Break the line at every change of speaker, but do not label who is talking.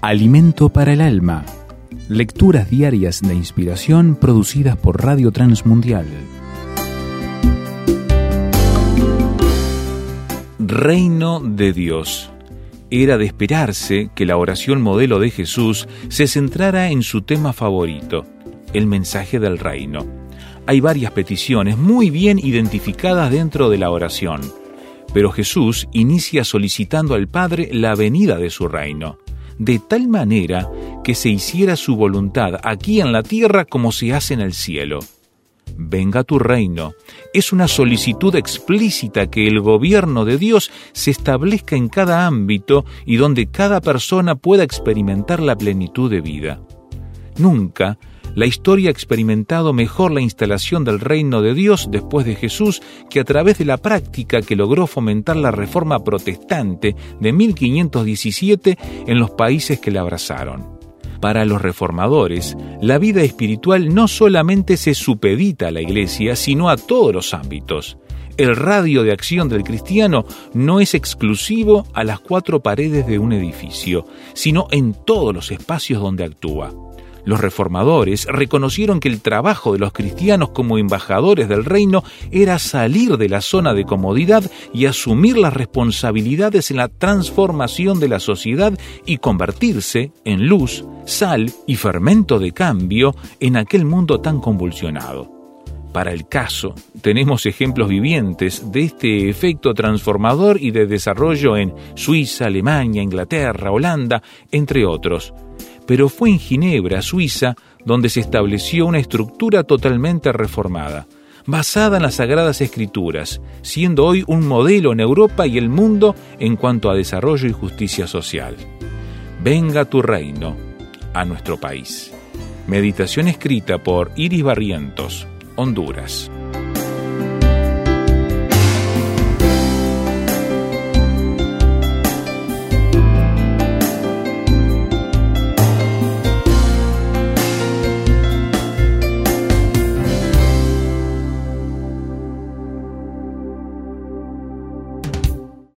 Alimento para el alma. Lecturas diarias de inspiración producidas por Radio Transmundial. Reino de Dios. Era de esperarse que la oración modelo de Jesús se centrara en su tema favorito, el mensaje del reino. Hay varias peticiones muy bien identificadas dentro de la oración, pero Jesús inicia solicitando al Padre la venida de su reino de tal manera que se hiciera su voluntad aquí en la tierra como se hace en el cielo. Venga tu reino. Es una solicitud explícita que el gobierno de Dios se establezca en cada ámbito y donde cada persona pueda experimentar la plenitud de vida. Nunca la historia ha experimentado mejor la instalación del reino de Dios después de Jesús que a través de la práctica que logró fomentar la reforma protestante de 1517 en los países que la abrazaron. Para los reformadores, la vida espiritual no solamente se supedita a la Iglesia, sino a todos los ámbitos. El radio de acción del cristiano no es exclusivo a las cuatro paredes de un edificio, sino en todos los espacios donde actúa. Los reformadores reconocieron que el trabajo de los cristianos como embajadores del reino era salir de la zona de comodidad y asumir las responsabilidades en la transformación de la sociedad y convertirse en luz, sal y fermento de cambio en aquel mundo tan convulsionado. Para el caso, tenemos ejemplos vivientes de este efecto transformador y de desarrollo en Suiza, Alemania, Inglaterra, Holanda, entre otros pero fue en Ginebra, Suiza, donde se estableció una estructura totalmente reformada, basada en las Sagradas Escrituras, siendo hoy un modelo en Europa y el mundo en cuanto a desarrollo y justicia social. Venga tu reino a nuestro país. Meditación escrita por Iris Barrientos, Honduras.